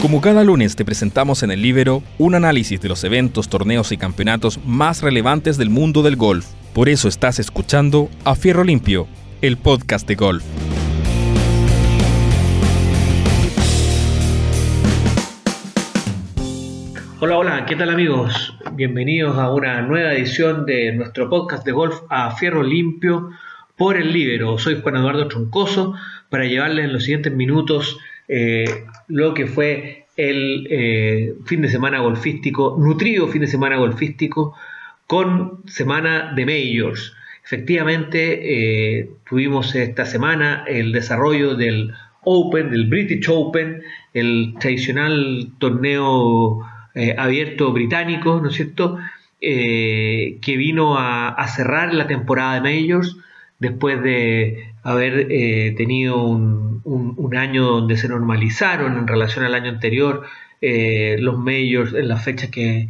Como cada lunes te presentamos en el Libero un análisis de los eventos, torneos y campeonatos más relevantes del mundo del golf. Por eso estás escuchando A Fierro Limpio, el podcast de golf. Hola, hola, ¿qué tal amigos? Bienvenidos a una nueva edición de nuestro podcast de golf a Fierro Limpio por el Libero. Soy Juan Eduardo Troncoso para llevarles en los siguientes minutos eh, lo que fue el eh, fin de semana golfístico, nutrido fin de semana golfístico con semana de majors. Efectivamente, eh, tuvimos esta semana el desarrollo del Open, del British Open, el tradicional torneo abierto británico, ¿no es cierto? que vino a, cerrar la temporada de majors después de haber eh, tenido un, año donde se normalizaron en relación al año anterior eh, los majors en las fechas que,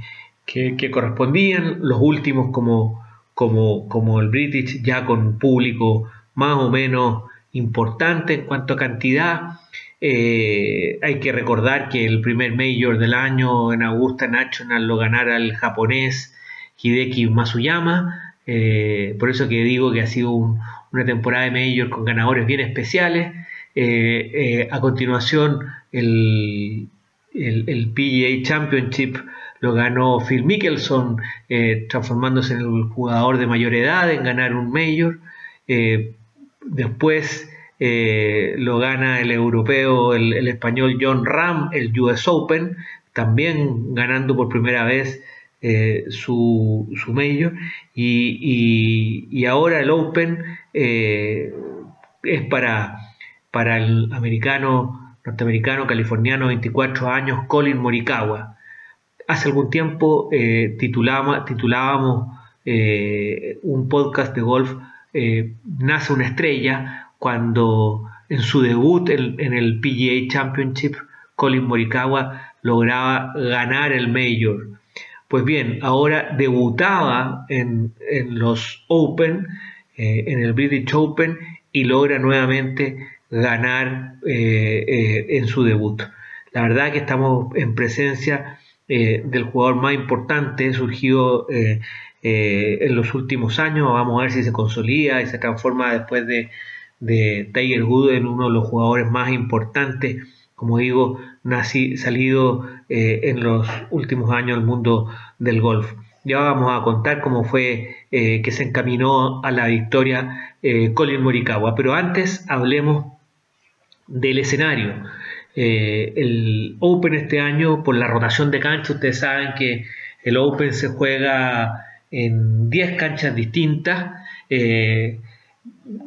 correspondían, los últimos como, el British ya con público más o menos importante en cuanto a cantidad. Eh, hay que recordar que el primer major del año en Augusta National lo ganara el japonés Hideki Masuyama, eh, por eso que digo que ha sido una temporada de Major con ganadores bien especiales. Eh, eh, a continuación, el, PGA Championship lo ganó Phil Mickelson, transformándose en el jugador de mayor edad en ganar un Major. después lo gana el europeo, el, el español John Ram, el US Open, también ganando por primera vez eh, su, su major y, ahora el Open eh, es para, para el americano, norteamericano, californiano, 24 años, Colin Morikawa. Hace algún tiempo eh, titulábamos un podcast de golf Nace una estrella cuando en su debut en, en el PGA Championship Colin Morikawa lograba ganar el Major pues bien, ahora debutaba en, los Open, eh, en el British Open, y logra nuevamente ganar eh, eh, en su debut. La verdad que estamos en presencia del jugador más importante surgido en los últimos años. Vamos a ver si se consolida y se transforma después de, de Tiger Woods en uno de los jugadores más importantes como digo, nací, salido eh, en los últimos años del mundo del golf. Ya vamos a contar cómo fue eh, que se encaminó a la victoria eh, Colin Morikawa, pero antes hablemos del escenario. el Open este año, por la rotación de cancha, ustedes saben que el Open se juega en 10 canchas distintas. En,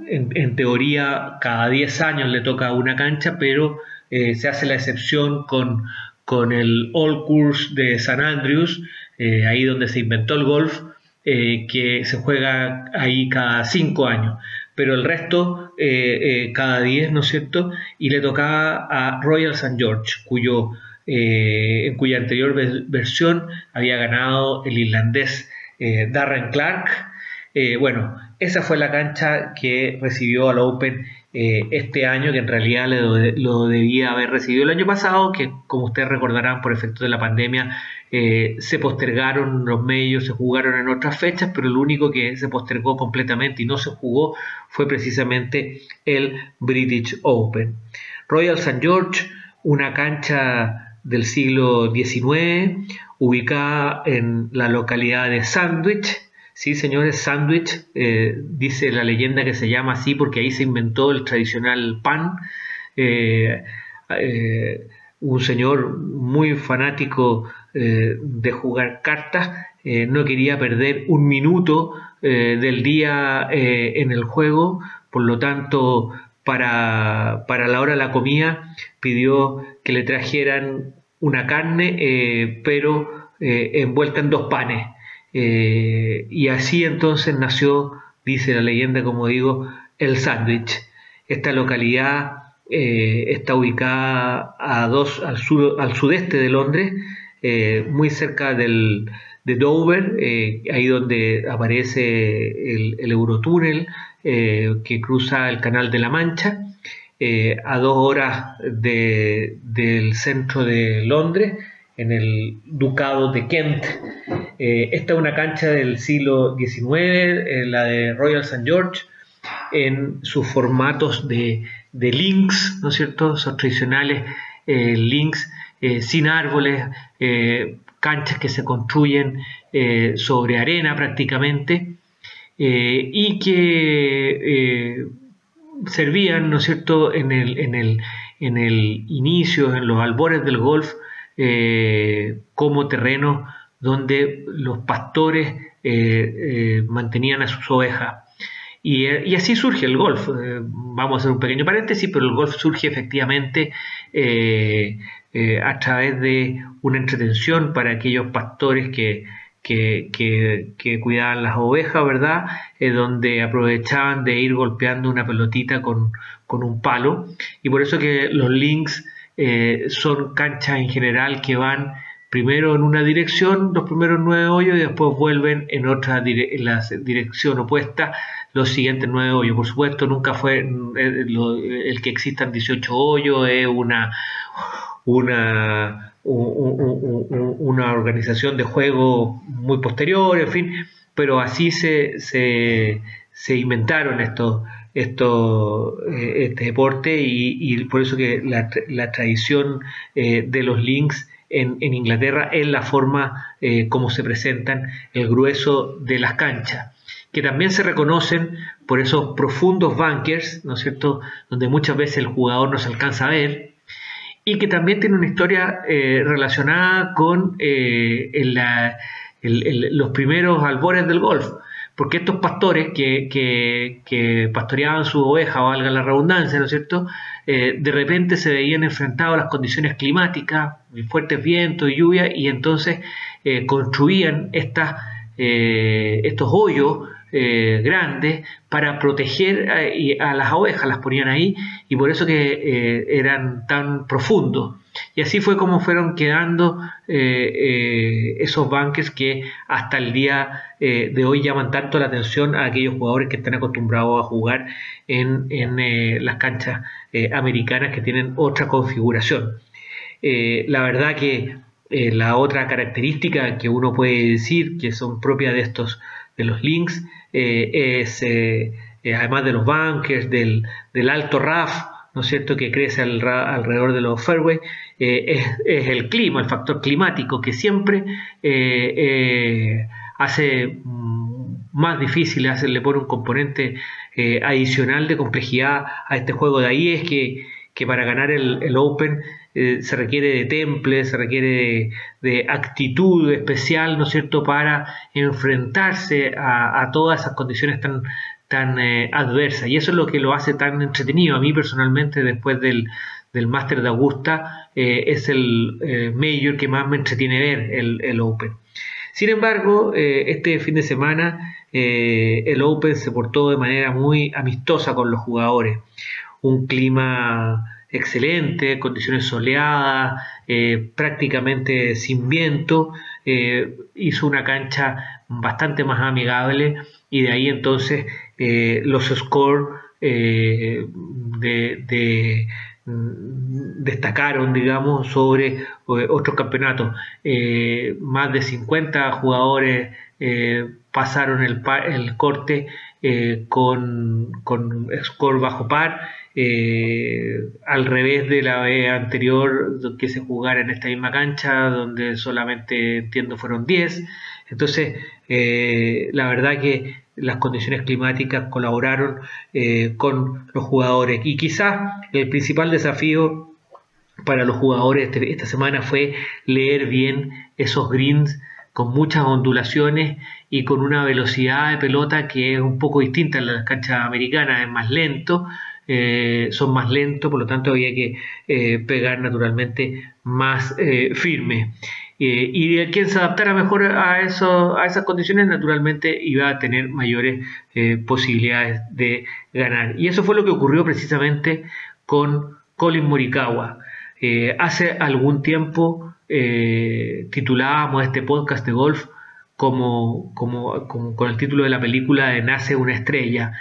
en, teoría, cada 10 años le toca una cancha, pero eh, se hace la excepción con, con el All Course de San Andrews, eh, ahí donde se inventó el golf, eh, que se juega ahí cada cinco años, pero el resto cada diez, ¿no es cierto? Y le tocaba a Royal St. George, cuyo, en cuya anterior versión había ganado el irlandés Darren Clark. bueno, esa fue la cancha que recibió al Open eh, este año, que en realidad lo, debía haber recibido el año pasado, que como ustedes recordarán por efecto de la pandemia eh, se postergaron los medios, se jugaron en otras fechas, pero el único que se postergó completamente y no se jugó fue precisamente el British Open. Royal St. George, una cancha del siglo XIX, ubicada en la localidad de Sandwich, Sí, señores, sándwich, eh, dice la leyenda que se llama así porque ahí se inventó el tradicional pan. Eh, eh, un señor muy fanático de jugar cartas, no quería perder un minuto del día en el juego, por lo tanto, para, para, la hora de la comida pidió que le trajeran una carne, pero envuelta en dos panes. Eh, y así entonces nació, dice la leyenda, como digo, el sándwich. Esta localidad eh, está ubicada a dos, al, al sudeste de Londres, eh, muy cerca del, de Dover, ahí donde aparece el, el Eurotúnel que cruza el Canal de la Mancha. a dos horas del centro de Londres, en el Ducado de Kent. esta es una cancha del siglo XIX, la de Royal St. George, en sus formatos de, links, ¿no es cierto? Esos tradicionales links sin árboles, canchas que se construyen eh, sobre arena prácticamente eh, y que eh, servían, ¿no es cierto?, en el, en el, en el inicio, en los albores del golf, como terreno donde los pastores mantenían a sus ovejas. Y, así surge el golf. vamos a hacer un pequeño paréntesis, pero el golf surge efectivamente eh, a través de una entretención para aquellos pastores que, que, cuidaban las ovejas, ¿verdad? Eh, donde aprovechaban de ir golpeando una pelotita con, un palo. Y por eso que los links eh, son canchas en general que van primero en una dirección, los primeros nueve hoyos, y después vuelven en otra la dirección opuesta los siguientes nueve hoyos. Por supuesto, nunca fue el que existan 18 hoyos, es una una, una organización de juego muy posterior, en fin, pero así se, se, inventaron estos, esto, eh, este deporte y, por eso que la, tradición eh, de los links en, Inglaterra es la forma eh, como se presentan el grueso de las canchas que también se reconocen por esos profundos bunkers, ¿no es cierto?, donde muchas veces el jugador no se alcanza a ver, y que también tiene una historia eh, relacionada con los primeros albores del golf, porque estos pastores que, pastoreaban su oveja, valga la redundancia, ¿no es cierto?, eh, de repente se veían enfrentados a las condiciones climáticas, fuertes vientos y lluvia, y entonces construían estas, estos hoyos eh, grandes para proteger a, las ovejas, las ponían ahí y por eso que eh, eran tan profundos. Y así fue como fueron quedando eh, esos banques que hasta el día de hoy llaman tanto la atención a aquellos jugadores que están acostumbrados a jugar en, en las canchas americanas que tienen otra configuración. la verdad que la otra característica que uno puede decir que son propias de estos de los links eh, es, eh, eh, además de los bunkers, del, alto RAF, ¿no es cierto?, que crece alrededor de los fairways, es, el clima, el factor climático, que siempre hace mm, más difícil, hace, le pone un componente adicional de complejidad a este juego. De ahí es que, para ganar el, Open se requiere de temple, se requiere de, actitud especial, ¿no es cierto?, para enfrentarse a, todas esas condiciones tan, tan eh, adversas. Y eso es lo que lo hace tan entretenido. A mí personalmente, después del, del Máster de Augusta, eh, es el eh, mayor que más me entretiene ver, el, Open. Sin embargo, este fin de semana el Open se portó de manera muy amistosa con los jugadores. Un clima excelente, condiciones soleadas, prácticamente sin viento, hizo una cancha bastante más amigable y de ahí entonces eh, los scores de, mm, destacaron, digamos, sobre otros campeonatos. más de 50 jugadores pasaron el, corte con, score bajo par eh, al revés de la anterior que se jugara en esta misma cancha, donde solamente entiendo fueron 10. Entonces, eh, la verdad que las condiciones climáticas colaboraron eh, con los jugadores. Y quizás el principal desafío para los jugadores este, esta semana fue leer bien esos greens con muchas ondulaciones y con una velocidad de pelota que es un poco distinta en las canchas americanas, es más lento, eh, son más lentos, por lo tanto había que pegar naturalmente más eh, firme. Y el quien se adaptara mejor a, a esas condiciones, naturalmente iba a tener mayores posibilidades de ganar. Y eso fue lo que ocurrió precisamente con Colin Morikawa. hace algún tiempo titulábamos este podcast de golf como, como, como, con el título de la película de Nace una estrella.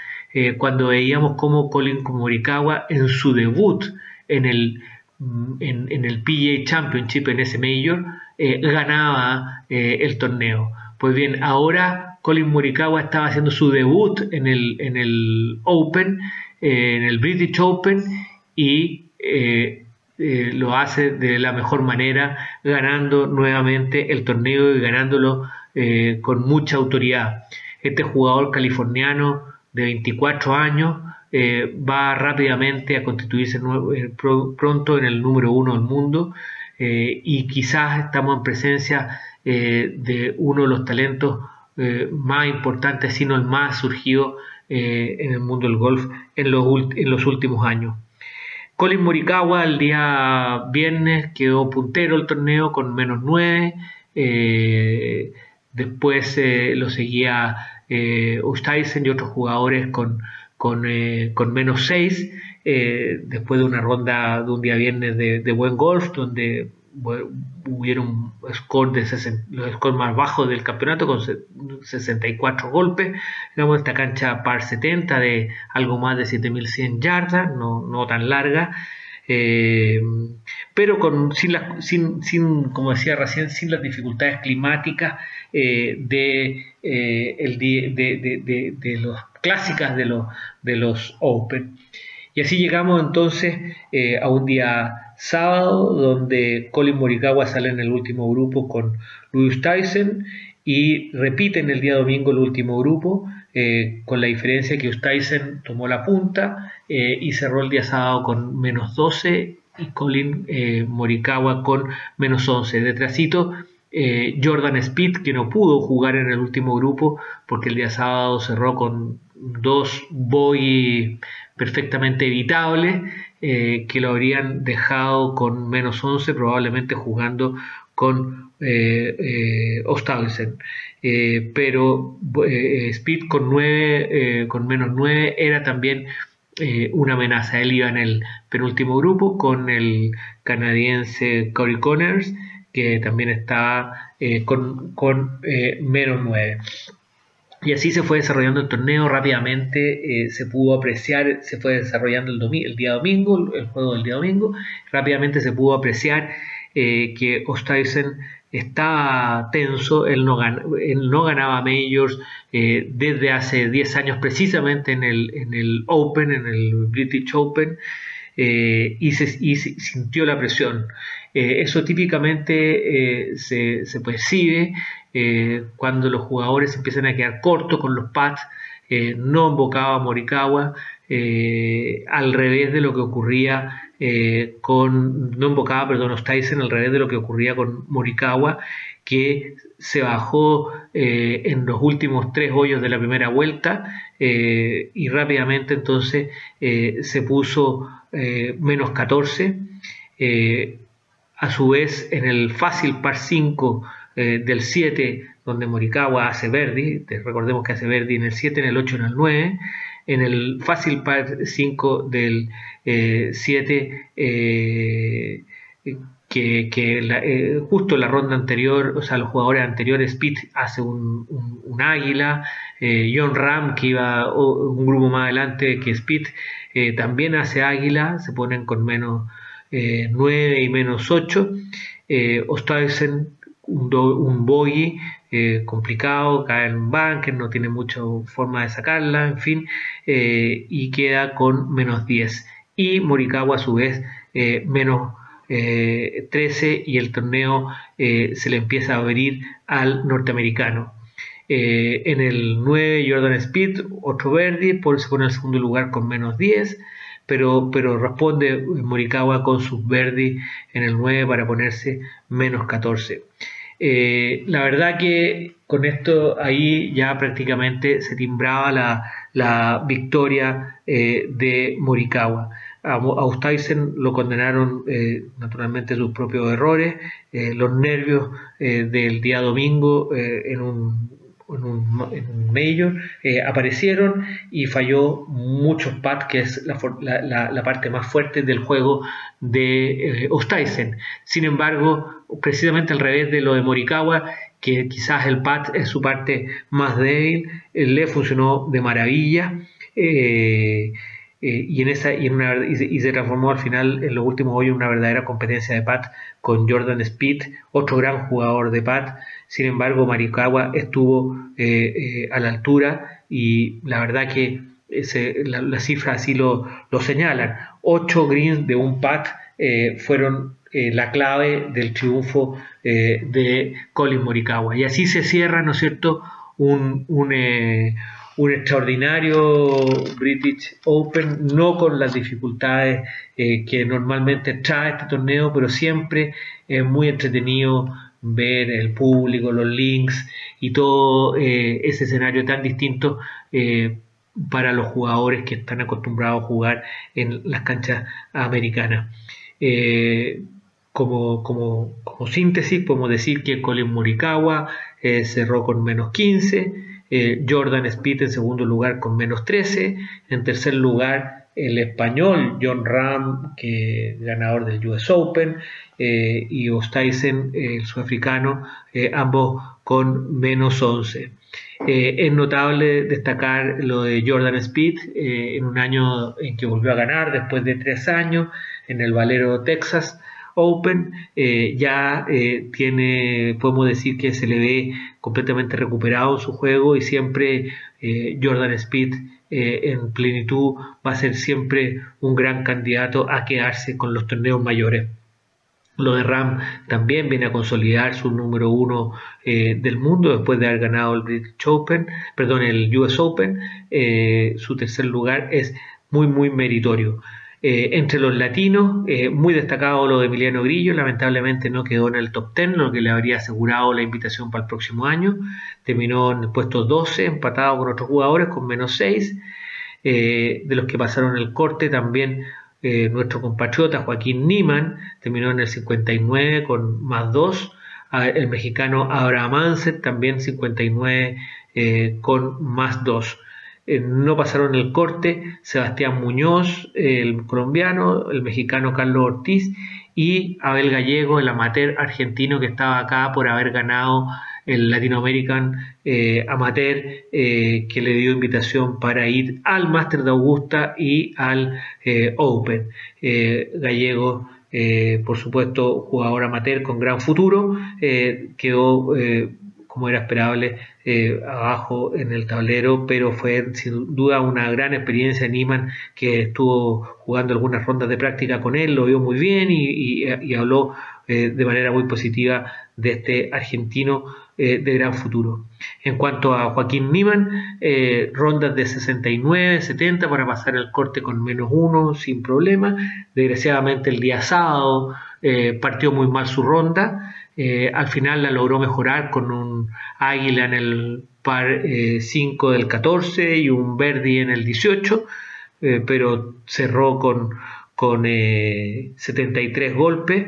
cuando veíamos cómo Colin Morikawa en su debut en el, en, el PGA Championship, en ese Major, ganaba el torneo. Pues bien, ahora Colin Morikawa estaba haciendo su debut en el, en el Open, en el British Open, y eh, lo hace de la mejor manera, ganando nuevamente el torneo y ganándolo eh, con mucha autoridad. Este jugador californiano de 24 años eh, va rápidamente a constituirse pronto en el número uno del mundo y quizás estamos en presencia de uno de los talentos más importantes, sino el más surgido en el mundo del golf en los últimos años. Colin Morikawa el día viernes quedó puntero el torneo con menos 9. Eh, después eh, lo seguía eh, y otros jugadores con, con, eh, menos 6. Después de una ronda de un día viernes de buen golf, donde hubieron score de los scores más bajos del campeonato con 64 golpes, digamos esta cancha par 70 de algo más de 7100 yardas, no, no tan larga, eh, pero con, sin, sin, sin, como decía recién, sin las dificultades climáticas eh, de, eh, el, de, de, de, los clásicas de los, de los Open. Y así llegamos entonces a un día sábado, donde Colin Morikawa sale en el último grupo con Louis Tyson y repite en el día domingo el último grupo, eh, con la diferencia que Tyson tomó la punta eh, y cerró el día sábado con menos 12 y Colin eh, Morikawa con menos 11. Detrásito, Jordan Speed, que no pudo jugar en el último grupo porque el día sábado cerró con dos boy perfectamente evitables eh, que lo habrían dejado con menos 11, probablemente jugando con eh, eh, eh pero Speed con, 9, con menos 9 era también una amenaza. Él iba en el penúltimo grupo con el canadiense Corey Connors, que también estaba con, con menos 9. Y así se fue desarrollando el torneo rápidamente, eh, se pudo apreciar, se fue desarrollando el, día domingo, el juego del día domingo, rápidamente se pudo apreciar eh, que Ostaisen estaba tenso, él no, no ganaba majors eh, desde hace 10 años precisamente en el, en el Open, en el British Open, y sintió la presión. Eso típicamente se, se percibe eh, cuando los jugadores empiezan a quedar cortos con los pads, eh, no invocaba a Morikawa, eh, al revés de lo que ocurría con, no invocaba, perdón, Tyson, al revés de lo que ocurría con Morikawa, que se bajó en los últimos tres hoyos de la primera vuelta y rápidamente entonces se puso menos 14. A su vez, en el fácil par 5 eh, del 7, donde Morikawa hace Verdi, recordemos que hace Verdi en el 7, en el 8, en el 9, en el fácil par 5 del 7, eh, eh, que, justo la ronda anterior, o sea, los jugadores anteriores, Pitt hace un, águila, John Ram, que iba un grupo más adelante que Speed, también hace águila, se ponen con menos 9 y menos 8. Eh, un, un bogey eh, complicado, cae en un bunker, no tiene mucha forma de sacarla, en fin, eh, y queda con menos 10. Y Morikawa a su vez eh, menos 13 y el torneo se le empieza a abrir al norteamericano. en el 9 Jordan Speed, otro verde, por, se pone en el segundo lugar con menos 10. Pero, pero, responde Morikawa con sus verdi en el 9 para ponerse menos 14. Eh, la verdad que con esto ahí ya prácticamente se timbraba la, victoria eh, de Morikawa. A, Ustaisen lo condenaron eh, naturalmente sus propios errores, los nervios del día domingo en un, en un, mayor aparecieron y falló muchos pads, que es la, parte más fuerte del juego de Ostaisen. Sin embargo, precisamente al revés de lo de Morikawa, que quizás el pad es su parte más débil, le funcionó de maravilla. Y, en esa, y, y, se transformó al final en los últimos hoy en una verdadera competencia de pat con Jordan Speed, otro gran jugador de pat. Sin embargo, Marikawa estuvo a la altura y la verdad que las cifras así lo, lo, señalan. Ocho greens de un pat fueron eh, la clave del triunfo eh, de Colin Morikawa. Y así se cierra, ¿no es cierto?, un, eh, extraordinario British Open, no con las dificultades que normalmente trae este torneo, pero siempre es muy entretenido ver el público, los links y todo ese escenario tan distinto para los jugadores que están acostumbrados a jugar en las canchas americanas. Como, como, como, síntesis, podemos decir que Colin Morikawa eh, cerró con menos 15, eh, Jordan Speed en segundo lugar con menos 13, en tercer lugar el español John Ram, que ganador del US Open, eh, y Ostaisen, el sudafricano, ambos con menos 11. es notable destacar lo de Jordan Speed en un año en que volvió a ganar después de tres años en el Valero Texas Open eh, ya eh, tiene, podemos decir que se le ve completamente recuperado su juego y siempre eh, Jordan Speed en plenitud va a ser siempre un gran candidato a quedarse con los torneos mayores. Lo de Ram también viene a consolidar su número uno del mundo después de haber ganado el British Open, perdón, el US Open. su tercer lugar es muy, muy meritorio. Eh, entre los latinos, eh, muy destacado lo de Emiliano Grillo, lamentablemente no quedó en el top 10, lo que le habría asegurado la invitación para el próximo año. Terminó en el puesto 12, empatado con otros jugadores con menos 6. Eh, de los que pasaron el corte también nuestro compatriota Joaquín Niman terminó en el 59 con más 2. Ah, el mexicano Abraham Anset también 59 con más 2. Eh, no pasaron el corte Sebastián Muñoz, el colombiano, el mexicano Carlos Ortiz y Abel Gallego, el amateur argentino que estaba acá por haber ganado el Latino American eh, Amateur, eh, que le dio invitación para ir al Master de Augusta y al Open. Gallego, por supuesto, jugador amateur con gran futuro, quedó como era esperable, eh, abajo en el tablero, pero fue sin duda una gran experiencia en Iman, que estuvo jugando algunas rondas de práctica con él, lo vio muy bien y, habló eh, de manera muy positiva de este argentino eh, de gran futuro. En cuanto a Joaquín Niman, rondas de 69, 70 para pasar el corte con menos uno sin problema. Desgraciadamente el día sábado partió muy mal su ronda. Eh, al final la logró mejorar con un águila en el par 5 eh, del 14 y un Verdi en el 18, eh, pero cerró con, con 73 golpes.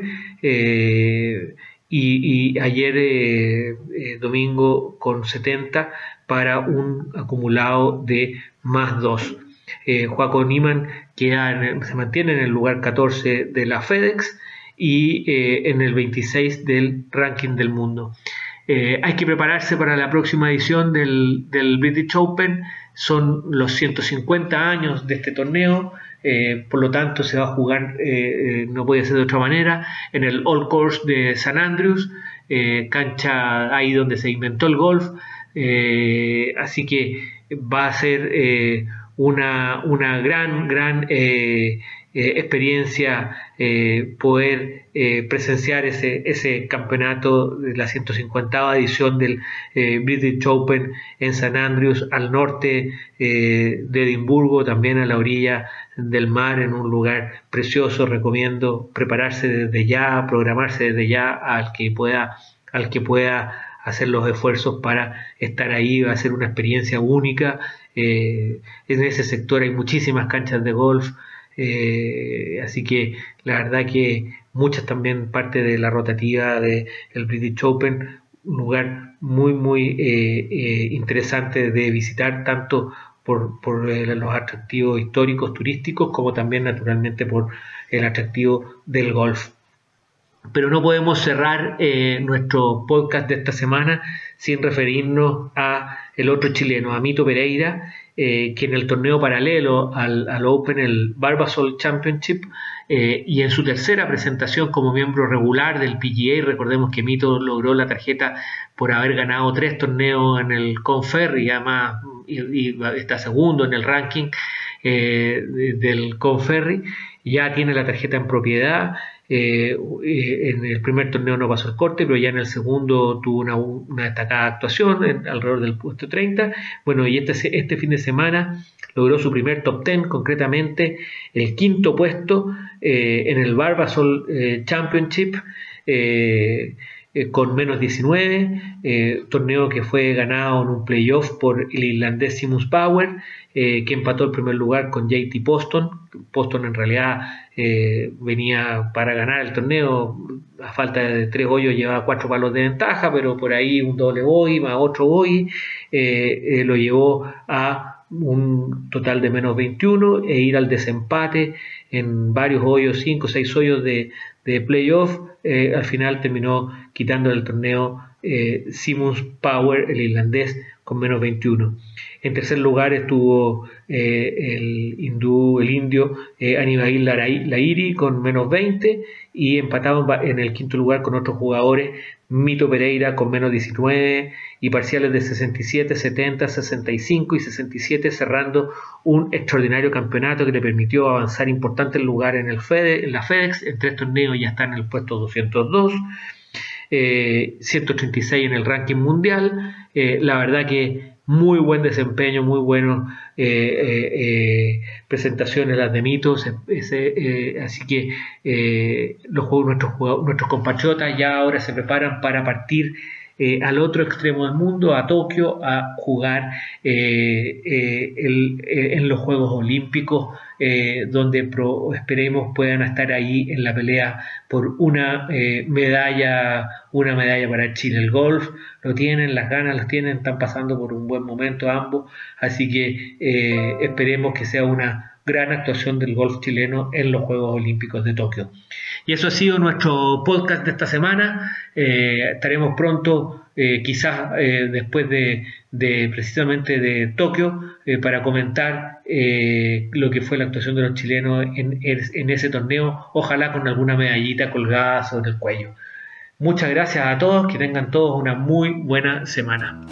Y, ayer domingo con 70 para un acumulado de más 2. Juaco Niman se mantiene en el lugar 14 de la FedEx y eh, en el 26 del ranking del mundo. Eh, hay que prepararse para la próxima edición del, British Open. Son los 150 años de este torneo. Eh, por lo tanto, se va a jugar, no puede ser de otra manera, en el All Course de San Andrews, cancha ahí donde se inventó el golf. así que va a ser una, una, gran, gran eh, experiencia eh, poder eh, presenciar ese, ese campeonato de la 150 edición del British Open en San Andrews, al norte de Edimburgo, también a la orilla del mar, en un lugar precioso. Recomiendo prepararse desde ya, programarse desde ya al que pueda, al que pueda hacer los esfuerzos para estar ahí, va a ser una experiencia única. en ese sector hay muchísimas canchas de golf, eh, así que la verdad que muchas también parte de la rotativa del British Open, un lugar muy, muy eh, eh, interesante de visitar, tanto por, los atractivos históricos, turísticos, como también naturalmente por el atractivo del golf. Pero no podemos cerrar nuestro podcast de esta semana sin referirnos a el otro chileno, Amito Pereira, que en el torneo paralelo al, al Open, el Barbasol Championship, eh, y en su tercera presentación como miembro regular del PGA, recordemos que Mito logró la tarjeta por haber ganado tres torneos en el Conferry, además y, está segundo en el ranking eh, del Conferry, ya tiene la tarjeta en propiedad. Eh, en el primer torneo no pasó el corte, pero ya en el segundo tuvo una, destacada actuación alrededor del puesto 30. Bueno, y este, este fin de semana logró su primer top 10, concretamente el quinto puesto eh, en el Barbasol eh, Championship. Eh, con menos 19, torneo que fue ganado en un playoff por el irlandés Simus Power, que empató el primer lugar con JT Poston. Poston en realidad venía para ganar el torneo, a falta de tres hoyos llevaba cuatro palos de ventaja, pero por ahí un doble boy más otro boy lo llevó a un total de menos 21 e ir al desempate en varios hoyos, 5 o 6 hoyos de, de playoff. Eh, al final terminó quitando el torneo eh, Simmons Power, el irlandés, con menos 21. En tercer lugar estuvo eh, el hindú, el indio eh, Anibail Lairi con menos 20 y empatado en el quinto lugar con otros jugadores, Mito Pereira con menos 19 y parciales de 67, 70, 65 y 67 cerrando un extraordinario campeonato que le permitió avanzar importantes lugares en, el Fede, en la FedEx, en tres torneos ya está en el puesto 202. 136 eh, en el ranking mundial. Eh, la verdad que muy buen desempeño, muy buenas eh, presentaciones las de mitos, así que los juegos, nuestros, nuestros compatriotas ya ahora se preparan para partir eh, al otro extremo del mundo, a Tokio, a jugar eh, eh, en los Juegos Olímpicos, donde esperemos puedan estar ahí en la pelea por una medalla, una medalla para Chile. El golf lo tienen, las ganas las tienen, están pasando por un buen momento ambos, así que esperemos que sea una gran actuación del golf chileno en los Juegos Olímpicos de Tokio. Y eso ha sido nuestro podcast de esta semana. Eh, estaremos pronto, eh, quizás eh, después de, precisamente de Tokio, para comentar lo que fue la actuación de los chilenos en, en ese torneo, ojalá con alguna medallita colgada sobre el cuello. Muchas gracias a todos, que tengan todos una muy buena semana.